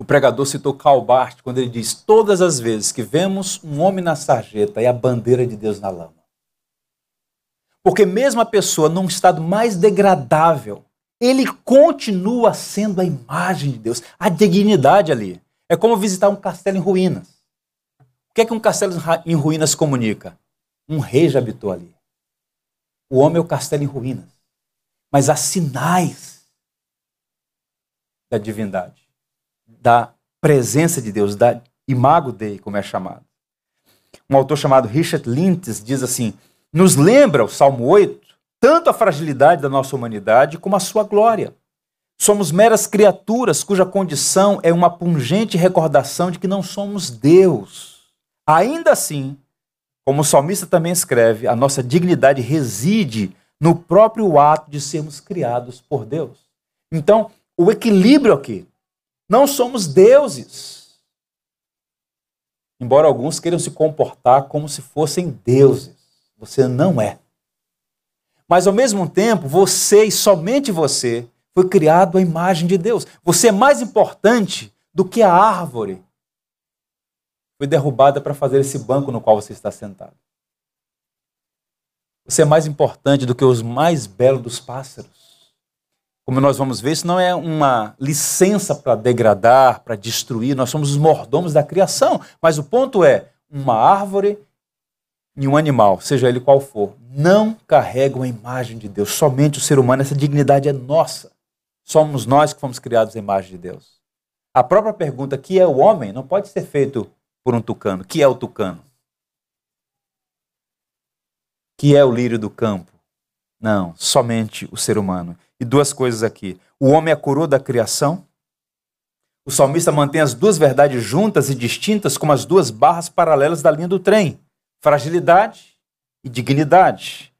O pregador citou Calbart quando ele diz: Todas as vezes que vemos um homem na sarjeta é a bandeira de Deus na lama. Porque mesmo a pessoa num estado mais degradável, ele continua sendo a imagem de Deus, a dignidade ali. É como visitar um castelo em ruínas. O que é que um castelo em ruínas comunica? Um rei já habitou ali. O homem é o castelo em ruínas. Mas há sinais da divindade da presença de Deus, da imago Dei, como é chamado. Um autor chamado Richard Lintz diz assim: nos lembra o Salmo 8 tanto a fragilidade da nossa humanidade como a sua glória. Somos meras criaturas cuja condição é uma pungente recordação de que não somos Deus. Ainda assim, como o salmista também escreve, a nossa dignidade reside no próprio ato de sermos criados por Deus. Então, o equilíbrio aqui não somos deuses. Embora alguns queiram se comportar como se fossem deuses. Você não é. Mas ao mesmo tempo, você e somente você foi criado à imagem de Deus. Você é mais importante do que a árvore. Foi derrubada para fazer esse banco no qual você está sentado. Você é mais importante do que os mais belos dos pássaros. Como nós vamos ver, isso não é uma licença para degradar, para destruir, nós somos os mordomos da criação. Mas o ponto é: uma árvore e um animal, seja ele qual for, não carregam a imagem de Deus. Somente o ser humano, essa dignidade é nossa. Somos nós que fomos criados à imagem de Deus. A própria pergunta, que é o homem, não pode ser feito por um tucano. Que é o tucano? Que é o lírio do campo? Não, somente o ser humano. E duas coisas aqui. O homem é a coroa da criação. O salmista mantém as duas verdades juntas e distintas como as duas barras paralelas da linha do trem: fragilidade e dignidade.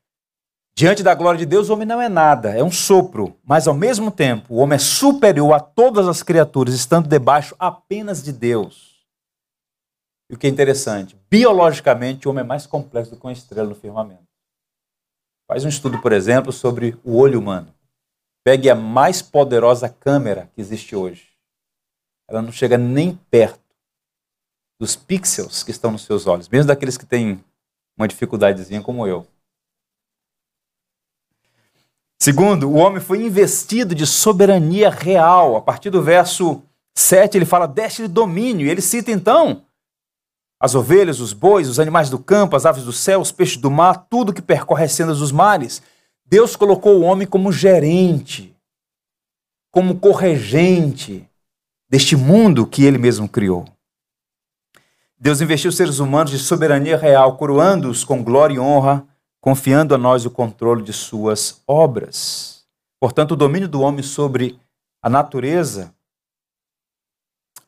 Diante da glória de Deus, o homem não é nada, é um sopro, mas ao mesmo tempo, o homem é superior a todas as criaturas, estando debaixo apenas de Deus. E o que é interessante, biologicamente, o homem é mais complexo do que uma estrela no firmamento. Faz um estudo, por exemplo, sobre o olho humano. Pegue a mais poderosa câmera que existe hoje. Ela não chega nem perto dos pixels que estão nos seus olhos, mesmo daqueles que têm uma dificuldadezinha como eu. Segundo, o homem foi investido de soberania real. A partir do verso 7, ele fala: deste-lhe domínio. E ele cita então as ovelhas, os bois, os animais do campo, as aves do céu, os peixes do mar, tudo que percorre as sendas dos mares. Deus colocou o homem como gerente, como corregente deste mundo que ele mesmo criou. Deus investiu seres humanos de soberania real, coroando-os com glória e honra, confiando a nós o controle de suas obras. Portanto, o domínio do homem sobre a natureza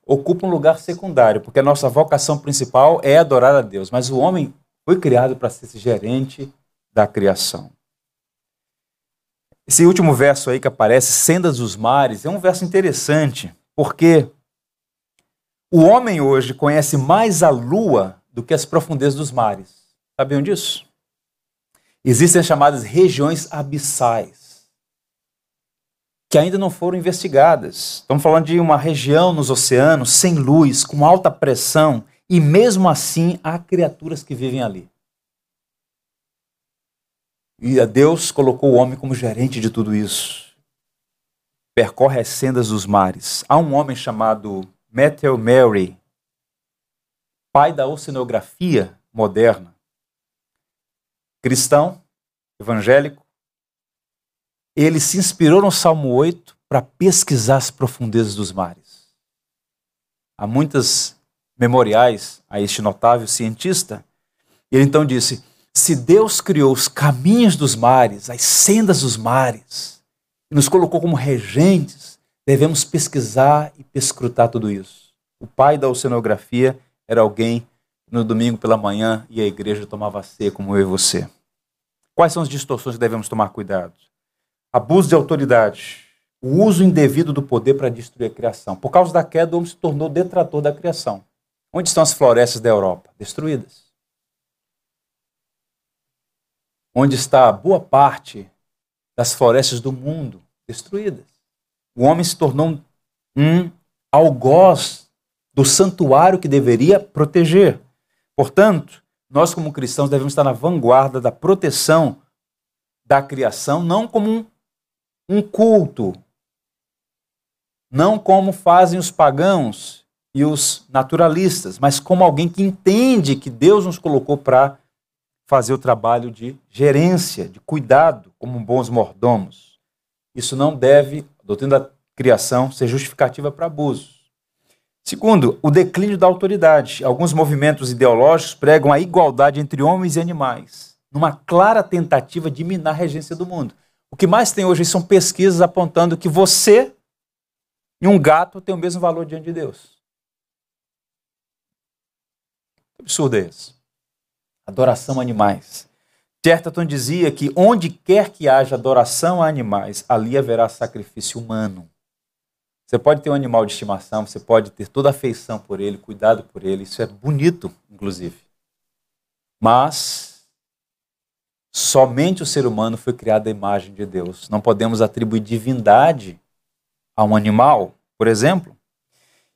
ocupa um lugar secundário, porque a nossa vocação principal é adorar a Deus, mas o homem foi criado para ser gerente da criação. Esse último verso aí que aparece, Sendas dos Mares, é um verso interessante, porque o homem hoje conhece mais a lua do que as profundezas dos mares. Sabiam disso? Existem as chamadas regiões abissais. que ainda não foram investigadas. Estamos falando de uma região nos oceanos sem luz, com alta pressão, e mesmo assim há criaturas que vivem ali. E Deus colocou o homem como gerente de tudo isso. Percorre as sendas dos mares. Há um homem chamado Matthew Mary, pai da oceanografia moderna, cristão, evangélico. Ele se inspirou no Salmo 8 para pesquisar as profundezas dos mares. Há muitas memoriais a este notável cientista. Ele então disse: se Deus criou os caminhos dos mares, as sendas dos mares, e nos colocou como regentes, devemos pesquisar e pescrutar tudo isso. O pai da oceanografia era alguém no domingo pela manhã e a igreja tomava ceia como eu e você. Quais são as distorções que devemos tomar cuidado? Abuso de autoridade, o uso indevido do poder para destruir a criação. Por causa da queda, o homem se tornou detrator da criação. Onde estão as florestas da Europa? Destruídas. Onde está boa parte das florestas do mundo destruídas. O homem se tornou um algoz do santuário que deveria proteger. Portanto, nós como cristãos devemos estar na vanguarda da proteção da criação, não como um, um culto, não como fazem os pagãos e os naturalistas, mas como alguém que entende que Deus nos colocou para fazer o trabalho de gerência, de cuidado, como bons mordomos. Isso não deve, a doutrina da criação, ser justificativa para abusos. Segundo, o declínio da autoridade. Alguns movimentos ideológicos pregam a igualdade entre homens e animais, numa clara tentativa de minar a regência do mundo. O que mais tem hoje são pesquisas apontando que você e um gato têm o mesmo valor diante de Deus. Que absurdo é esse? Adoração a animais. Chesterton dizia que onde quer que haja adoração a animais, ali haverá sacrifício humano. Você pode ter um animal de estimação, você pode ter toda a afeição por ele, cuidado por ele, isso é bonito, inclusive. Mas somente o ser humano foi criado à imagem de Deus. Não podemos atribuir divindade a um animal, por exemplo.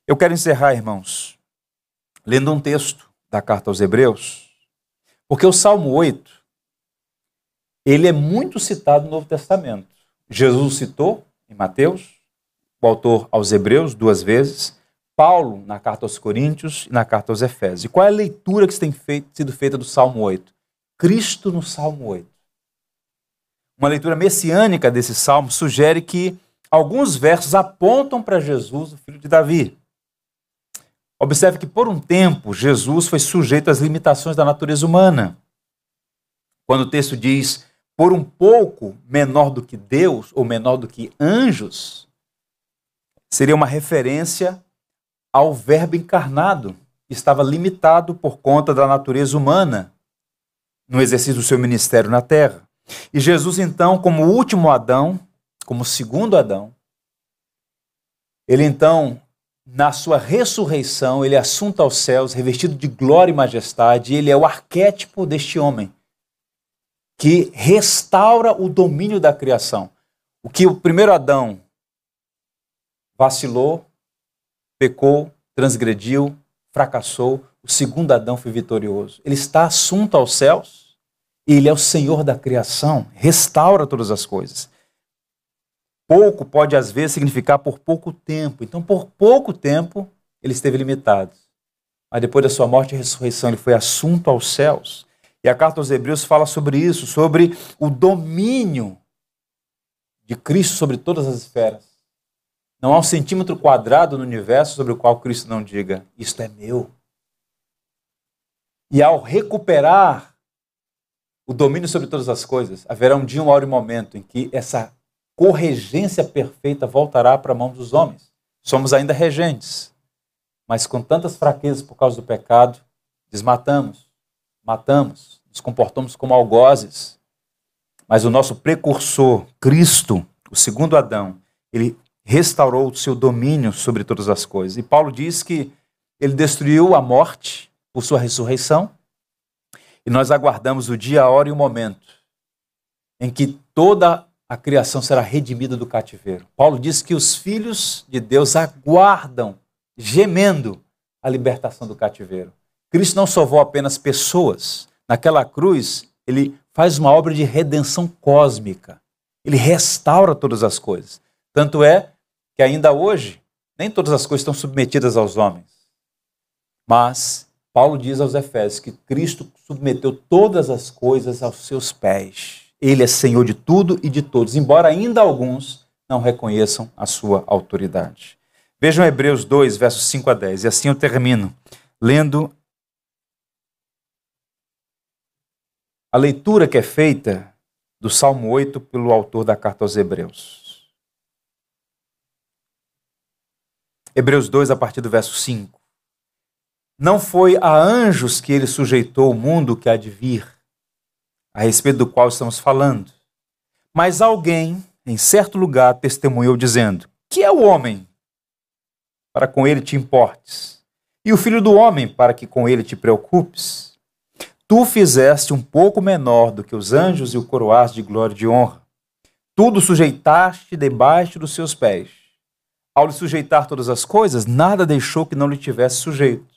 Eu quero encerrar, irmãos, lendo um texto da carta aos Hebreus, porque o Salmo 8, ele é muito citado no Novo Testamento. Jesus citou em Mateus, o autor aos Hebreus duas vezes, Paulo na carta aos Coríntios e na carta aos Efésios. E qual é a leitura que tem feito, sido feita do Salmo 8? Cristo no Salmo 8. Uma leitura messiânica desse salmo sugere que alguns versos apontam para Jesus, o filho de Davi. Observe que por um tempo Jesus foi sujeito às limitações da natureza humana. Quando o texto diz por um pouco menor do que Deus ou menor do que anjos, seria uma referência ao Verbo encarnado, que estava limitado por conta da natureza humana no exercício do seu ministério na terra. E Jesus, então, como último Adão, como segundo Adão, ele então na sua ressurreição, ele é assunto aos céus, revestido de glória e majestade, ele é o arquétipo deste homem que restaura o domínio da criação. O que o primeiro Adão vacilou, pecou, transgrediu, fracassou, o segundo Adão foi vitorioso. Ele está assunto aos céus, e ele é o Senhor da criação, restaura todas as coisas. Pouco pode, às vezes, significar por pouco tempo. Então, por pouco tempo, ele esteve limitado. Mas depois da sua morte e ressurreição, ele foi assunto aos céus. E a carta aos Hebreus fala sobre isso, sobre o domínio de Cristo sobre todas as esferas. Não há um centímetro quadrado no universo sobre o qual Cristo não diga: Isto é meu. E ao recuperar o domínio sobre todas as coisas, haverá um dia, uma hora e um momento em que essa corregência perfeita voltará para a mão dos homens. Somos ainda regentes, mas com tantas fraquezas por causa do pecado, desmatamos, matamos, nos comportamos como algozes. Mas o nosso precursor, Cristo, o segundo Adão, ele restaurou o seu domínio sobre todas as coisas. E Paulo diz que ele destruiu a morte por sua ressurreição, e nós aguardamos o dia, a hora e o momento em que toda a criação será redimida do cativeiro. Paulo diz que os filhos de Deus aguardam, gemendo, a libertação do cativeiro. Cristo não salvou apenas pessoas. Naquela cruz, ele faz uma obra de redenção cósmica. Ele restaura todas as coisas. Tanto é que ainda hoje, nem todas as coisas estão submetidas aos homens. Mas Paulo diz aos Efésios que Cristo submeteu todas as coisas aos seus pés. Ele é Senhor de tudo e de todos, embora ainda alguns não reconheçam a sua autoridade. Vejam Hebreus 2, versos 5 a 10, e assim eu termino lendo a leitura que é feita do Salmo 8 pelo autor da carta aos Hebreus. Hebreus 2, a partir do verso 5. Não foi a anjos que ele sujeitou o mundo que há de vir, a respeito do qual estamos falando, mas alguém, em certo lugar, testemunhou dizendo: Que é o homem para com ele te importes, e o filho do homem para que com ele te preocupes? Tu fizeste um pouco menor do que os anjos e o coroaste de glória e de honra. Tudo sujeitaste debaixo dos seus pés. Ao lhe sujeitar todas as coisas, nada deixou que não lhe tivesse sujeito.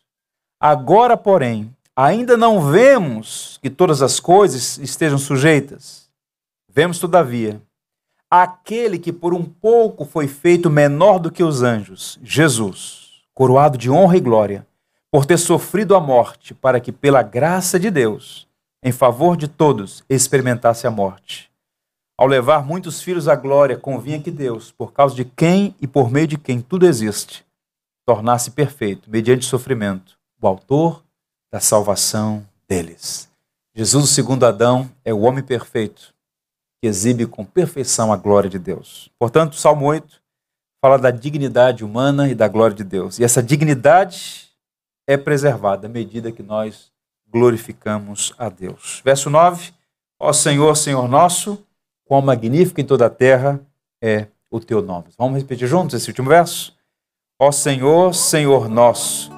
Agora, porém, ainda não vemos que todas as coisas estejam sujeitas. Vemos, todavia, aquele que por um pouco foi feito menor do que os anjos, Jesus, coroado de honra e glória por ter sofrido a morte, para que, pela graça de Deus, em favor de todos, experimentasse a morte. Ao levar muitos filhos à glória, convinha que Deus, por causa de quem e por meio de quem tudo existe, tornasse perfeito, mediante sofrimento, o autor da salvação deles. Jesus, o segundo Adão, é o homem perfeito, que exibe com perfeição a glória de Deus. Portanto, o Salmo 8 fala da dignidade humana e da glória de Deus. E essa dignidade é preservada à medida que nós glorificamos a Deus. Verso 9: Ó Senhor, Senhor nosso, quão magnífico em toda a terra é o teu nome. Vamos repetir juntos esse último verso? Ó Senhor, Senhor nosso,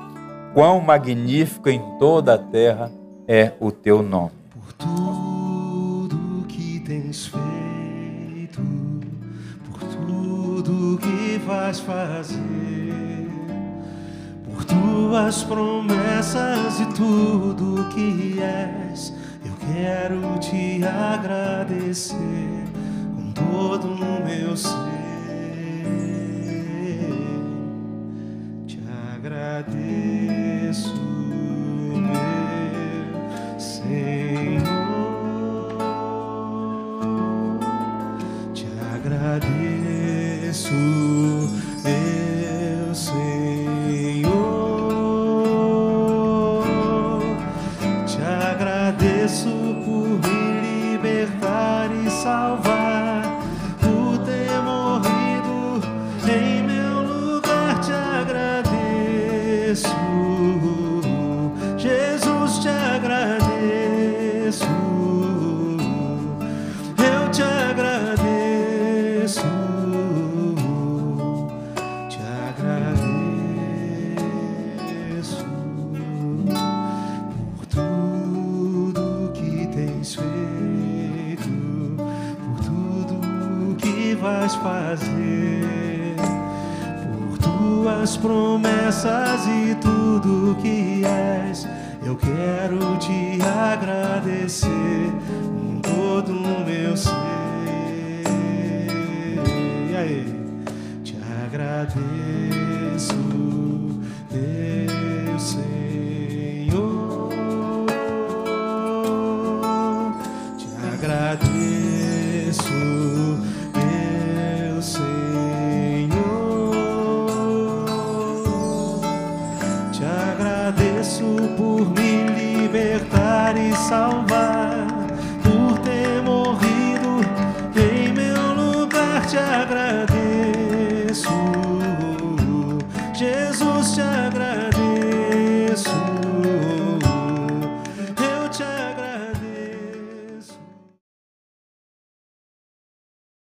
quão magnífico em toda a terra é o teu nome. Por tudo que tens feito, por tudo que vais fazer tuas promessas e tudo que és. Eu quero te agradecer com todo o meu ser. Agradeço, meu Senhor. Te agradeço,